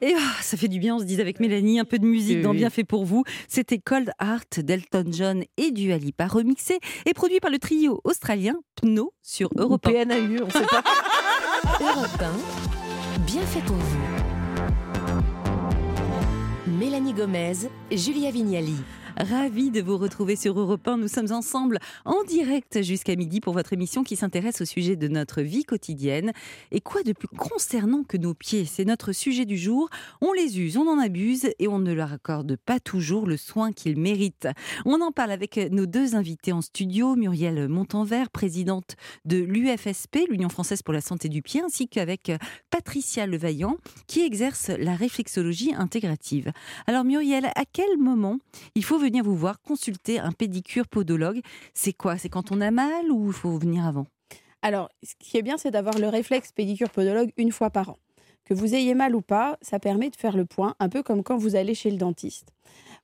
Et ah, ça fait du bien, on se dit avec Mélanie, un peu de musique dans Bien fait pour vous. C'était Cold Heart d'Elton John et du Alipa, remixé et produit par le trio australien Pno sur Europe 1. PNAU, on sait pas. Europe 1, Bien fait pour vous. Mélanie Gomez, Julia Vignali. Ravi de vous retrouver sur Europe 1. Nous sommes ensemble en direct jusqu'à midi pour votre émission qui s'intéresse au sujet de notre vie quotidienne. Et quoi de plus concernant que nos pieds? C'est notre sujet du jour. On les use, on en abuse et on ne leur accorde pas toujours le soin qu'ils méritent. On en parle avec nos deux invités en studio, Muriel Montanvert, présidente de l'UFSP, l'Union française pour la santé du pied, ainsi qu'avec Patricia Levaillant, qui exerce la réflexologie intégrative. Alors Muriel, à quel moment il faut venir vous voir consulter un pédicure podologue. C'est quoi? C'est quand on a mal ou il faut venir avant? Alors, ce qui est bien, c'est d'avoir le réflexe pédicure podologue une fois par an. Que vous ayez mal ou pas, ça permet de faire le point, un peu comme quand vous allez chez le dentiste.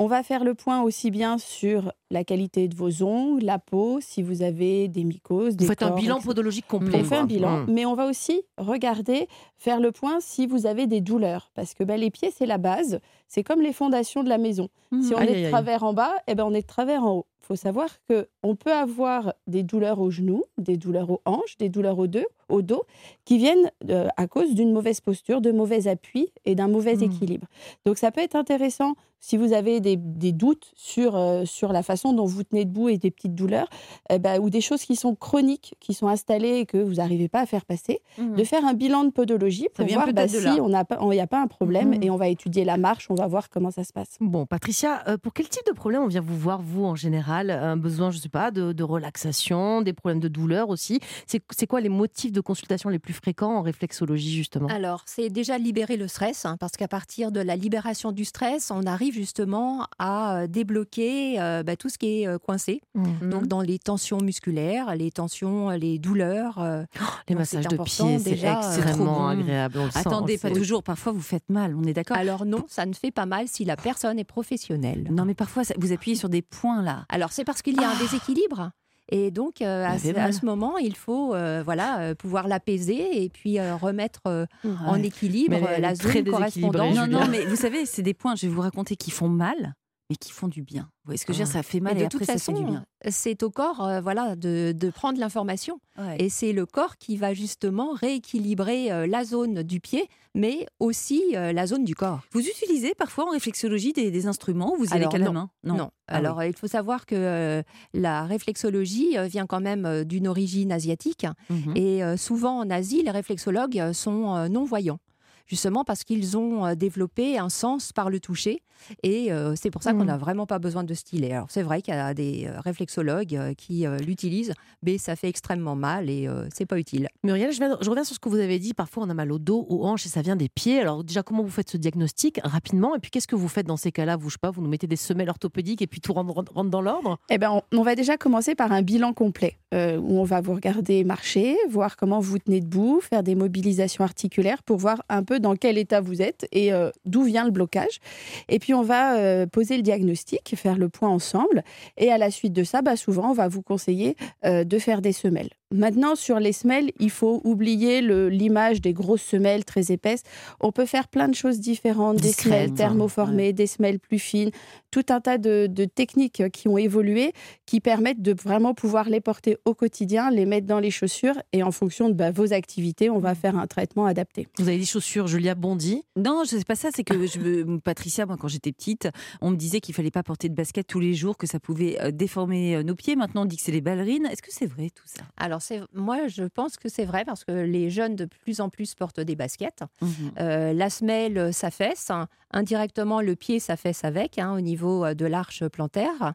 On va faire le point aussi bien sur la qualité de vos ongles, la peau, si vous avez des mycoses. Des vous faites un bilan podologique complet. On fait un bilan, mmh. mais on va aussi regarder, faire le point si vous avez des douleurs. Parce que ben, les pieds, c'est la base. C'est comme les fondations de la maison. Mmh. Si on est de travers en bas, eh ben, on est de travers en haut. Il faut savoir qu'on peut avoir des douleurs aux genoux, des douleurs aux hanches, des douleurs au dos, au dos qui viennent euh, à cause d'une mauvaise posture, de mauvais appui et d'un mauvais mmh. équilibre. Donc ça peut être intéressant si vous avez des, doutes sur, euh, sur la façon dont vous tenez debout et des petites douleurs, eh ben, ou des choses qui sont chroniques, qui sont installées et que vous n'arrivez pas à faire passer, mmh. de faire un bilan de podologie pour voir bah, si on il n'y a pas un problème et on va étudier la marche, on va voir comment ça se passe. Bon, Patricia, euh, pour quel type de problème on vient vous voir, vous, en général? Un besoin, je ne sais pas, de, de, relaxation, des problèmes de douleur aussi? C'est quoi les motifs de consultation les plus fréquents en réflexologie, justement? Alors, c'est déjà libérer le stress, hein, parce qu'à partir de la libération du stress, on arrive justement à euh, débloquer euh, bah, tout ce qui est coincé. Mmh. Donc, dans les tensions musculaires, les tensions, les douleurs. Oh, les massages de pieds, c'est extrêmement agréable. Attendez, pas toujours. Parfois, vous faites mal, on est d'accord Alors non, ça ne fait pas mal si la personne est professionnelle. Non, mais parfois, vous appuyez sur des points là. Alors, c'est parce qu'il y a un ah. déséquilibre. Et donc, euh, à, ce, moment, il faut euh, voilà, euh, pouvoir l'apaiser et puis remettre en équilibre la zone correspondante. Non, non, mais vous savez, c'est des points, je vais vous raconter, qui font mal, mais qui font du bien. Vous voyez ce que je veux dire? Ça fait mal et, de toute façon, c'est au corps euh, voilà, de, de prendre l'information. Et c'est le corps qui va justement rééquilibrer euh, la zone du pied, mais aussi euh, la zone du corps. Vous utilisez parfois en réflexologie des, instruments? Ou vous avez qu'à la main? Non. Ah Alors, il faut savoir que la réflexologie vient quand même d'une origine asiatique. Mhm. Et souvent en Asie, les réflexologues sont non-voyants justement parce qu'ils ont euh, développé un sens par le toucher. Et euh, c'est pour ça qu'on n'a vraiment pas besoin de stylet. Alors c'est vrai qu'il y a des euh, réflexologues qui l'utilisent, mais ça fait extrêmement mal et c'est pas utile. Muriel, je, je, reviens sur ce que vous avez dit. Parfois, on a mal au dos, aux hanches et ça vient des pieds. Alors déjà, comment vous faites ce diagnostic rapidement? Et puis, qu'est-ce que vous faites dans ces cas-là? Vous, je sais pas, vous nous mettez des semelles orthopédiques et puis tout rentre, dans l'ordre? Eh ben, on, va déjà commencer par un bilan complet où on va vous regarder marcher, voir comment vous tenez debout, faire des mobilisations articulaires pour voir un peu dans quel état vous êtes et euh, d'où vient le blocage. Et puis on va euh, poser le diagnostic, faire le point ensemble. Et à la suite de ça, bah, souvent, on va vous conseiller euh, de faire des semelles. Maintenant, sur les semelles, il faut oublier l'image des grosses semelles très épaisses. On peut faire plein de choses différentes, des semelles thermoformées, des semelles plus fines, tout un tas de, techniques qui ont évolué, qui permettent de vraiment pouvoir les porter au quotidien, les mettre dans les chaussures, et en fonction de bah, vos activités, on va faire un traitement adapté. Vous avez des chaussures, Julia Bondy? Non, je sais pas ça. C'est que je, Patricia, moi, quand j'étais petite, on me disait qu'il fallait pas porter de basket tous les jours, que ça pouvait euh, déformer euh, nos pieds. Maintenant, on dit que c'est les ballerines. Est-ce que c'est vrai tout ça? Alors moi, je pense que c'est vrai parce que les jeunes de plus en plus portent des baskets. Mhm. Euh, la semelle s'affaisse, indirectement le pied s'affaisse avec hein, au niveau euh, de l'arche plantaire.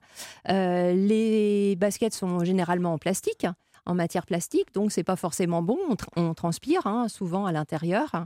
Euh, les baskets sont généralement en plastique en matière plastique, donc c'est pas forcément bon. On, transpire hein, souvent à l'intérieur,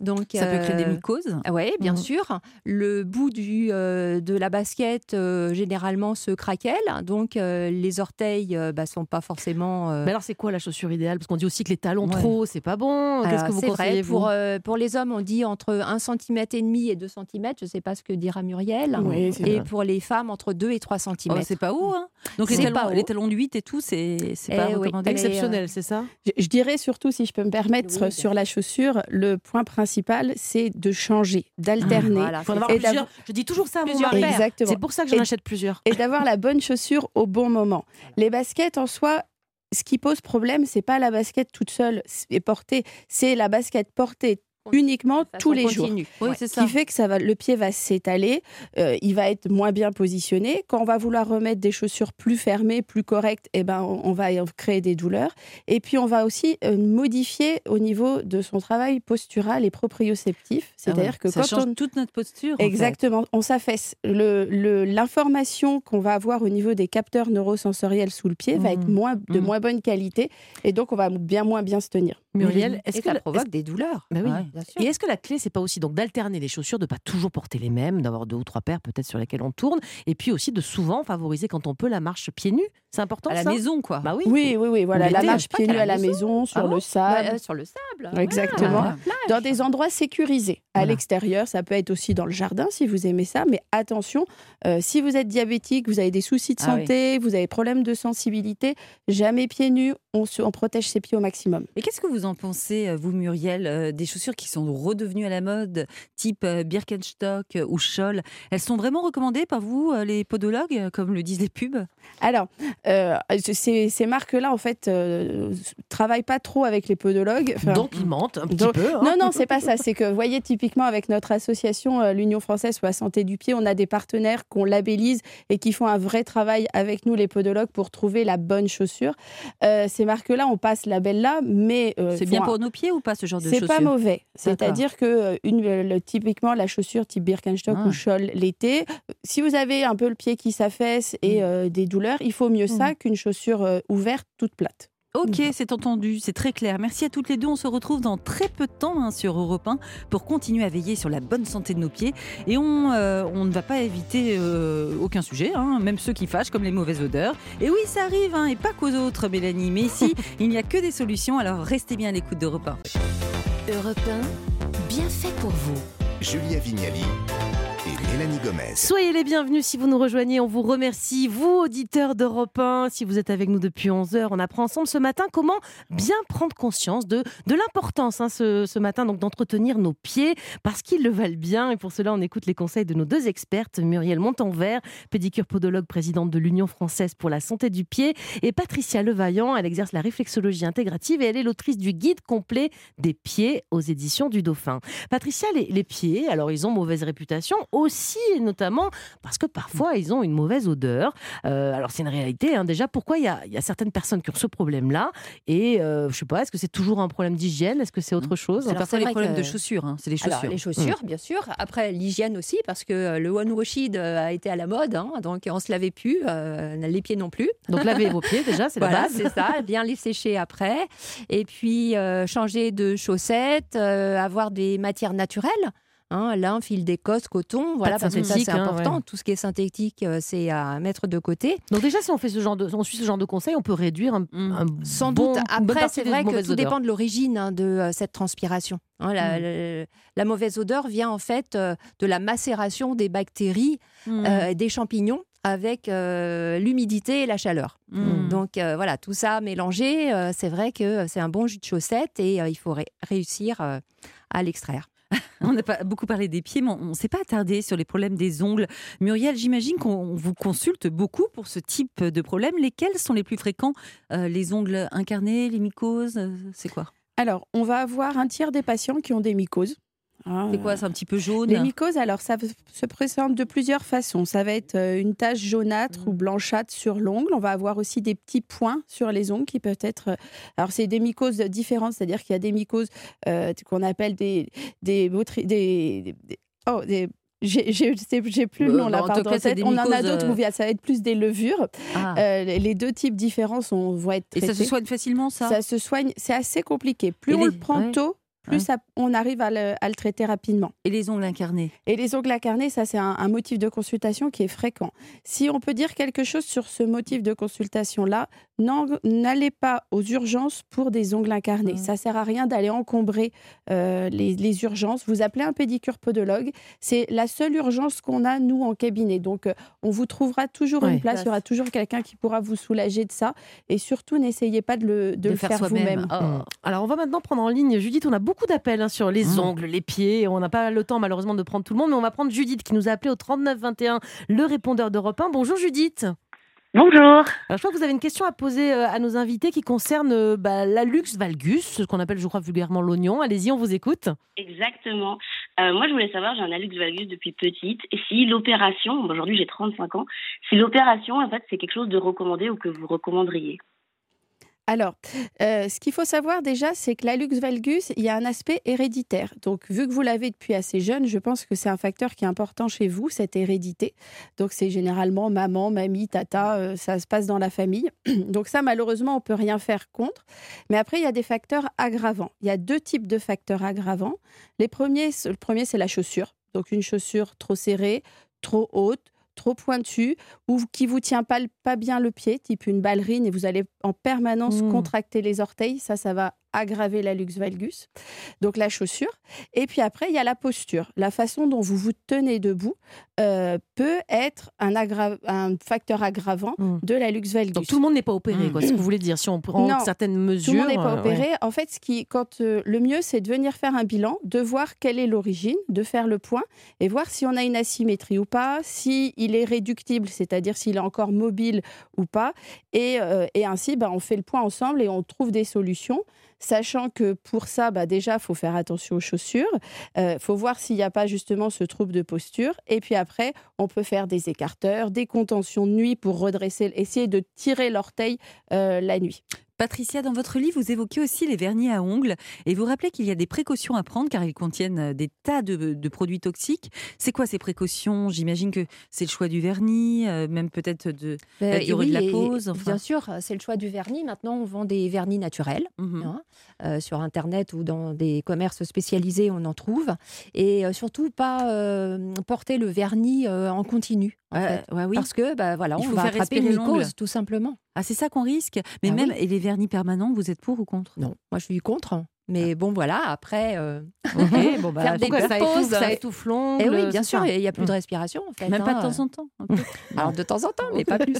donc ça peut créer des euh, mycoses. Oui, bien mmh. sûr. Le bout du, euh, de la basket euh, généralement se craquelle, donc les orteils bah, sont pas forcément. Mais alors c'est quoi la chaussure idéale? Parce qu'on dit aussi que les talons trop, c'est pas bon. Qu'est-ce que vous conseillez vrai, pour, pour les hommes, on dit entre 1 cm et demi et 2 cm. Je sais pas ce que dira Muriel. et pour les femmes, entre 2 et 3 cm. c'est pas où hein Donc les talons, les talons de 8 et tout, c'est pas eh Exceptionnel, c'est ça? Je, je dirais surtout, si je peux me permettre, Oui, sur la chaussure, le point principal, c'est de changer, d'alterner. Voilà, Faut en c'est avoir Et plusieurs. Je dis toujours ça à mon mari. C'est pour ça que j'en achète plusieurs. et d'avoir la bonne chaussure au bon moment. Les baskets en soi, ce qui pose problème, c'est pas la basket toute seule et portée, c'est la basket portée uniquement tous les jours. Oui, Ouais. c'est Ce ça. qui fait que ça va, le pied va s'étaler, euh, il va être moins bien positionné. Quand on va vouloir remettre des chaussures plus fermées, plus correctes, eh ben, on, on va créer des douleurs. Et puis, on va aussi euh, modifier au niveau de son travail postural et proprioceptif. C'est-à-dire Ah que ouais, ça quand change on... toute notre posture. en fait. Exactement, on s'affaisse. Le- le- L'information qu'on va avoir au niveau des capteurs neurosensoriels sous le pied va être moins, de Mhm. moins bonne qualité et donc on va bien moins bien se tenir. Muriel, est-ce que ça la- provoque des douleurs. Bah oui. Ouais. Bien sûr. Et est-ce que la clé, c'est pas aussi donc d'alterner les chaussures, de pas toujours porter les mêmes, d'avoir deux ou trois paires peut-être sur lesquelles on tourne, et puis aussi de souvent favoriser quand on peut la marche pieds nus? C'est important À la ça maison, quoi. Bah oui. Oui, oui, oui, voilà, la marche pieds nus à la maison. maison, sur Ah bon le sable. Euh, sur le sable. Exactement. Dans des endroits sécurisés, à Voilà. l'extérieur, ça peut être aussi dans le jardin si vous aimez ça, mais attention, euh, si vous êtes diabétique, vous avez des soucis de Ah oui. santé, vous avez problème de sensibilité, jamais pieds nus, on, se- on protège ses pieds au maximum. Et qu'est-ce que vous en pensez, euh, vous, Muriel, euh, des chaussures qui sont redevenues à la mode, type euh, Birkenstock euh, ou Scholl? Elles sont vraiment recommandées par vous, euh, les podologues, euh, comme le disent les pubs? Alors, euh, ces, ces marques-là, en fait, euh, travaillent pas trop avec les podologues. Enfin, Donc ils mentent un petit Donc- peu. hein. Non, non, c'est pas ça. C'est que, vous voyez, typiquement, avec notre association, euh, l'Union française pour la santé du pied, on a des partenaires qu'on labellise et qui font un vrai travail avec nous, les podologues, pour trouver la bonne chaussure. Euh, ces marques-là, on passe label-là, mais. C'est bien un- pour nos pieds ou pas, ce genre de C'est chaussures pas mauvais. C'est-à-dire que une, le- typiquement la chaussure type Birkenstock Ah. ou Scholl l'été, si vous avez un peu le pied qui s'affaisse et Mm. des douleurs, il faut mieux ça qu'une chaussure euh, ouverte toute plate. Ok, c'est entendu, c'est très clair. Merci à toutes les deux. On se retrouve dans très peu de temps hein, sur Europe 1 pour continuer à veiller sur la bonne santé de nos pieds. Et on, euh, on ne va pas éviter euh, aucun sujet, hein, même ceux qui fâchent, comme les mauvaises odeurs. Et oui, ça arrive, hein, et pas qu'aux autres, Mélanie. Mais ici, il n'y a que des solutions, alors restez bien à l'écoute d'Europe 1. Europe 1, bien fait pour vous. Julia Vignali Mélanie Gomez. Soyez les bienvenus si vous nous rejoignez. On vous remercie, vous, auditeurs d'Europe 1. Si vous êtes avec nous depuis 11 heures, on apprend ensemble ce matin comment bien prendre conscience de, de l'importance hein, ce, ce matin donc d'entretenir nos pieds parce qu'ils le valent bien. Et pour cela, on écoute les conseils de nos deux expertes, Muriel Montanvert, pédicure podologue, présidente de l'Union française pour la santé du pied, et Patricia Levaillant. Elle exerce la réflexologie intégrative et elle est l'autrice du guide complet des pieds aux éditions du Dauphin. Patricia, les, les pieds, alors ils ont mauvaise réputation aussi, et notamment parce que parfois ils ont une mauvaise odeur. Euh, alors c'est une réalité. hein. Déjà, pourquoi il y a, il y a certaines personnes qui ont ce problème-là? Et euh, je sais pas, est-ce que c'est toujours un problème d'hygiène? Est-ce que c'est autre chose? C'est Alors, pas ça c'est les problèmes que- de chaussures, hein, c'est les Alors, chaussures. les chaussures, bien sûr. Après, l'hygiène aussi, parce que euh, le one washid a été à la mode, hein, donc on se lavait plus, euh, les pieds non plus. Donc lavez vos pieds déjà, c'est Voilà, la base. c'est ça, bien les sécher après. Et puis, euh, changer de chaussettes, euh, avoir des matières naturelles. Hein, lin, fil d'écosse, coton, voilà, parce que ça c'est hein, important. ouais. Tout ce qui est synthétique, euh, c'est à mettre de côté. Donc déjà, si on fait ce genre de, on suit ce genre de conseils, on peut réduire un, Mm. un Sans bon- doute. Après, c'est vrai que tout odeurs. dépend de l'origine hein, de euh, cette transpiration. Hein, la, Mm. la- la mauvaise odeur vient en fait euh, de la macération des bactéries, Mm. des champignons avec l'humidité et la chaleur. Mm. Donc voilà, tout ça mélangé, c'est vrai que c'est un bon jus de chaussette et il faut ré- réussir à l'extraire. On n'a pas beaucoup parlé des pieds, mais on ne s'est pas attardé sur les problèmes des ongles. Muriel, j'imagine qu'on vous consulte beaucoup pour ce type de problème. Lesquels sont les plus fréquents Euh, Les ongles incarnés, les mycoses euh, C'est quoi? Alors, on va avoir un tiers des patients qui ont des mycoses. Hein, C'est quoi C'est un petit peu jaune Les mycoses, alors ça se présente de plusieurs façons. Ça va être euh, une tache jaunâtre ou blanchâtre sur l'ongle. On va avoir aussi des petits points sur les ongles qui peuvent être. euh, Alors c'est des mycoses différentes, c'est-à-dire qu'il y a des mycoses euh, qu'on appelle des des, botri- des, des- oh des j'ai plus le nom là, pardon. des On en a d'autres où ça va être plus des levures. Ah. Euh, les deux types différents sont, vont être Et ça se soigne facilement, ça, Ça se soigne, c'est assez compliqué. Plus Et on les- le prend ouais. tôt, plus ça- on arrive à le, à le traiter rapidement. Et les ongles incarnés Et les ongles incarnés, ça c'est un, un motif de consultation qui est fréquent. Si on peut dire quelque chose sur ce motif de consultation-là, n'allez pas aux urgences pour des ongles incarnés. Mmh. Ça sert à rien d'aller encombrer euh, les, les urgences. Vous appelez un pédicure podologue. C'est la seule urgence qu'on a, nous, en cabinet. Donc, euh, on vous trouvera toujours Ouais. une place. Il y aura toujours quelqu'un qui pourra vous soulager de ça. Et surtout, n'essayez pas de le, de le faire, vous-même. Oh. Mm. Alors, on va maintenant prendre en ligne Judith. On a beaucoup d'appels hein, sur les Mm. ongles, les pieds. On n'a pas le temps, malheureusement, de prendre tout le monde, mais on va prendre Judith qui nous a appelé au 3921, le répondeur d'Europe 1. Bonjour Judith. Bonjour. Alors, je crois que vous avez une question à poser euh, à nos invités qui concerne euh, bah, l'alux valgus, ce qu'on appelle, je crois, vulgairement l'oignon. Allez-y, on vous écoute. Exactement. Euh, moi, je voulais savoir, j'ai un hallux valgus depuis petite, et si l'opération, aujourd'hui j'ai 35 ans, si l'opération, en fait, c'est quelque chose de recommandé ou que vous recommanderiez? Alors, euh, ce qu'il faut savoir déjà, c'est que l'alux valgus, il y a un aspect héréditaire. Donc, vu que vous l'avez depuis assez jeune, je pense que c'est un facteur qui est important chez vous, cette hérédité. Donc, c'est généralement maman, mamie, tata, euh, ça se passe dans la famille. Donc, ça, malheureusement, on peut rien faire contre. Mais après, il y a des facteurs aggravants. Il y a deux types de facteurs aggravants. Les premiers, le premier, c'est la chaussure. Donc, une chaussure trop serrée, trop haute, trop pointue ou qui vous tient pas, pas bien le pied, type une ballerine, et vous allez en permanence Mmh. contracter les orteils. Ça, ça va aggraver la lux valgus. Donc la chaussure. Et puis après, il y a la posture. La façon dont vous vous tenez debout euh, peut être un, aggra- un facteur aggravant Mmh. de la lux valgus. Donc, tout le monde n'est pas opéré, Mm. quoi, ce que vous voulez dire. Si on prend Non, certaines mesures. Tout le monde n'est pas euh, opéré. En fait, ce qui, quand euh, le mieux, c'est de venir faire un bilan, de voir quelle est l'origine, de faire le point et voir si on a une asymétrie ou pas, si il est réductible, c'est-à-dire s'il est encore mobile ou pas. Et, euh, et ainsi, bah, on fait le point ensemble et on trouve des solutions. Sachant que pour ça, bah, déjà, faut faire attention aux chaussures. Il faut voir s'il n'y a pas justement ce trouble de posture. Et puis après, on peut faire des écarteurs, des contentions de nuit pour redresser, essayer de tirer l'orteil euh, la nuit. Patricia, dans votre livre, vous évoquez aussi les vernis à ongles et vous rappelez qu'il y a des précautions à prendre car ils contiennent euh, des tas de, de produits toxiques. C'est quoi ces précautions? J'imagine que c'est le choix du vernis, euh, même peut-être de la durée oui, de la pose. enfin. Bien sûr, c'est le choix du vernis. Maintenant, on vend des vernis naturels. Mhm. hein. Euh, sur Internet ou dans des commerces spécialisés, on en trouve. Et surtout, pas porter le vernis en continu. En Ouais, fait. ouais, oui. Parce que bah, voilà, Il on faut va faire attraper une mycose, tout simplement. Ah, c'est ça qu'on risque. Mais Ah même, oui. et les vernis permanents, vous êtes pour ou contre? Non, moi je suis contre. Mais bon, voilà, après. euh, Ok, bon, bah, Faire des donc, ça, étouffe, pauses. ça étouffe l'ongle. Eh oui, bien sûr, il n'y a plus de Mm. respiration. En fait, Même pas de hein. temps en temps. peu. Alors de temps en temps, mais pas plus.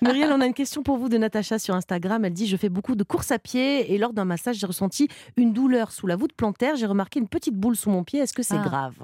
Muriel, on a une question pour vous de Natacha sur Instagram. Elle dit Je fais beaucoup de courses à pied et lors d'un massage, j'ai ressenti une douleur sous la voûte plantaire. J'ai remarqué une petite boule sous mon pied. Est-ce que c'est Ah. grave?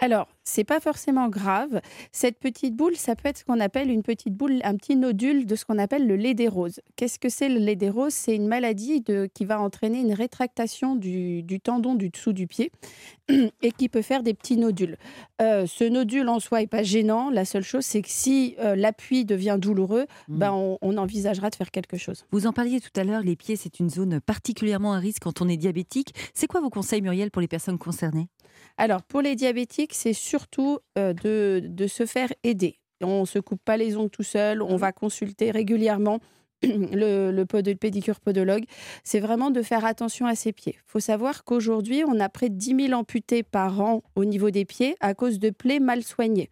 Alors, c'est pas forcément grave. Cette petite boule, ça peut être ce qu'on appelle une petite boule, un petit nodule de ce qu'on appelle le lait des roses. Qu'est-ce que c'est le lait des roses? C'est une maladie de, qui va entraîner une rétractation du, du tendon du dessous du pied et qui peut faire des petits nodules. Euh, ce nodule en soi est pas gênant. La seule chose, c'est que si euh, l'appui devient douloureux, Mm. ben on, on envisagera de faire quelque chose. Vous en parliez tout à l'heure, les pieds, c'est une zone particulièrement à risque quand on est diabétique. C'est quoi vos conseils, Muriel, pour les personnes concernées? Alors, pour les diabétiques, c'est surtout euh, de, de se faire aider. On ne se coupe pas les ongles tout seul, on va consulter régulièrement le, le pod- le pédicure podologue. C'est vraiment de faire attention à ses pieds. Il faut savoir qu'aujourd'hui, on a près de 10 000 amputés par an au niveau des pieds à cause de plaies mal soignées.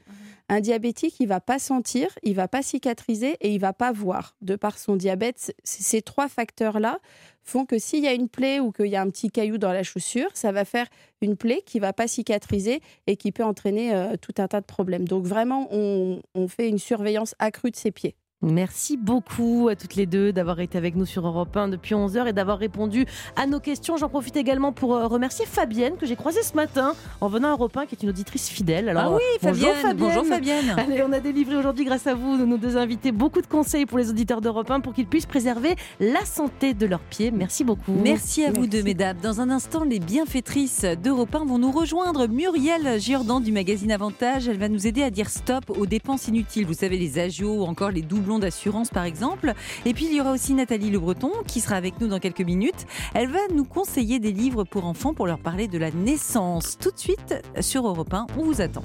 Un diabétique, il va pas sentir, il va pas cicatriser et il va pas voir. De par son diabète, ces trois facteurs-là font que s'il y a une plaie ou qu'il y a un petit caillou dans la chaussure, ça va faire une plaie qui va pas cicatriser et qui peut entraîner euh, tout un tas de problèmes. Donc vraiment, on fait une surveillance accrue de ses pieds. Merci beaucoup à toutes les deux d'avoir été avec nous sur Europe 1 depuis 11h et d'avoir répondu à nos questions. J'en profite également pour euh, remercier Fabienne que j'ai croisée ce matin en venant à Europe 1 qui est une auditrice fidèle. Alors, ah oui, bonjour Fabienne. Bonjour Fabienne. Allez, on a délivré aujourd'hui, grâce à vous, nos deux invités, beaucoup de conseils pour les auditeurs d'Europe 1 pour qu'ils puissent préserver la santé de leurs pieds. Merci beaucoup. Merci à vous deux, mesdames. Dans un instant, les bienfaitrices d'Europe 1 vont nous rejoindre. Muriel Giordan du magazine Avantage, elle va nous aider à dire stop aux dépenses inutiles. Vous savez, les agios ou encore les doublons d'assurance, par exemple. Et puis, il y aura aussi Nathalie Le Breton qui sera avec nous dans quelques minutes. Elle va nous conseiller des livres pour enfants pour leur parler de la naissance. Tout de suite sur Europe 1, on vous attend.